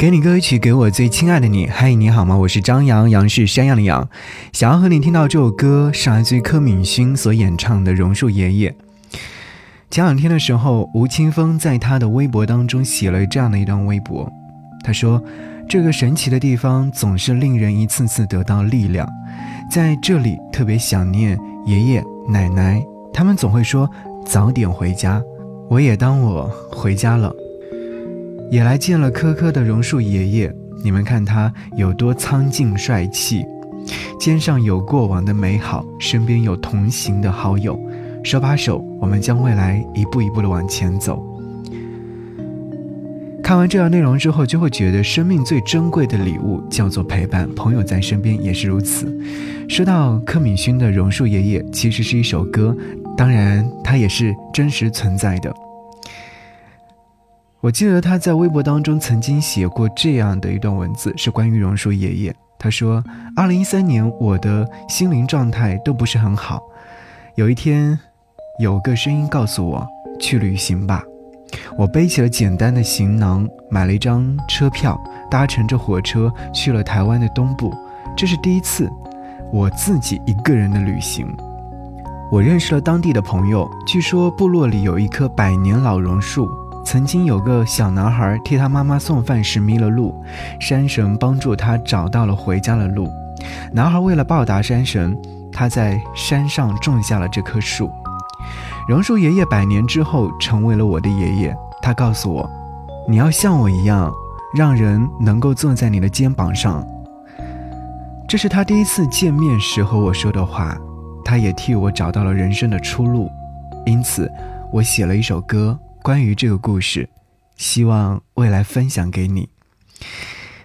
给你歌曲，给我最亲爱的你。嗨，你好吗？我是张扬，杨是山羊的羊。想要和你听到这首歌，是来自于柯敏勋所演唱的《榕树爷爷》。前两天的时候，吴青峰在他的微博当中写了这样的一段微博，他说：“这个神奇的地方总是令人一次次得到力量，在这里特别想念爷爷奶奶，他们总会说早点回家。我也当我回家了，也来见了科科的榕树爷爷。你们看他有多苍劲帅气，肩上有过往的美好，身边有同行的好友。”手把手，我们将未来一步一步的往前走。看完这段内容之后，就会觉得生命最珍贵的礼物叫做陪伴，朋友在身边也是如此。说到柯敏勋的《榕树爷爷》，其实是一首歌，当然它也是真实存在的。我记得他在微博当中曾经写过这样的一段文字，是关于榕树爷爷。他说：“二零一三年，我的心灵状态都不是很好，有一天。”有个声音告诉我：“去旅行吧。”我背起了简单的行囊，买了一张车票，搭乘着火车去了台湾的东部。这是第一次我自己一个人的旅行。我认识了当地的朋友，据说部落里有一棵百年老榕树。曾经有个小男孩替他妈妈送饭时迷了路，山神帮助他找到了回家的路。男孩为了报答山神，他在山上种下了这棵树。榕树爷爷百年之后成为了我的爷爷，他告诉我：“你要像我一样，让人能够坐在你的肩膀上。”这是他第一次见面时和我说的话，他也替我找到了人生的出路，因此我写了一首歌关于这个故事，希望未来分享给你。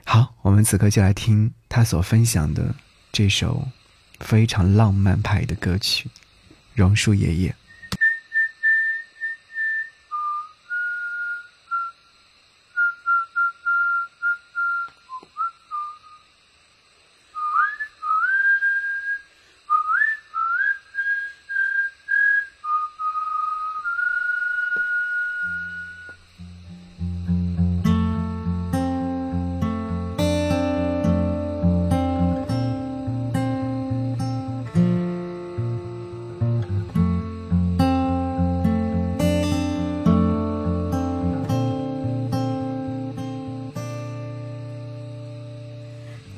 好，我们此刻就来听他所分享的这首非常浪漫派的歌曲《榕树爷爷》。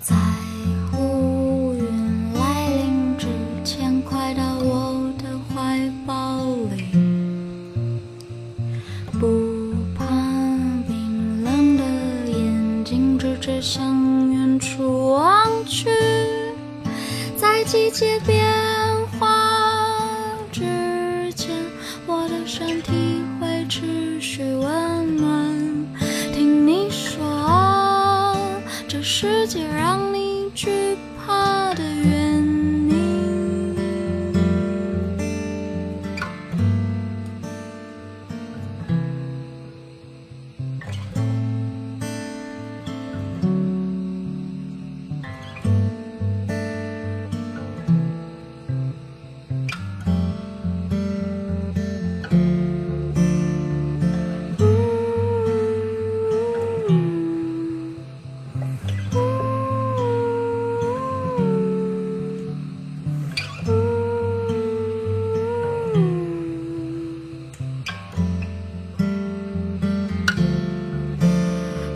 在乌云来临之前，快到我的怀抱里。不怕冰冷的眼睛，直直向远处望去。在季节变化之前，我的身体会持续温暖。世界让你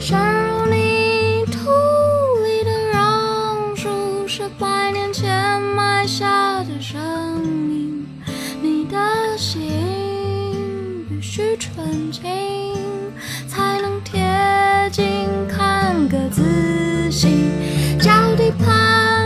深入泥土里的榕树，是百年前埋下的声音。你的心必须纯净，才能贴近，看个仔细，脚底盘。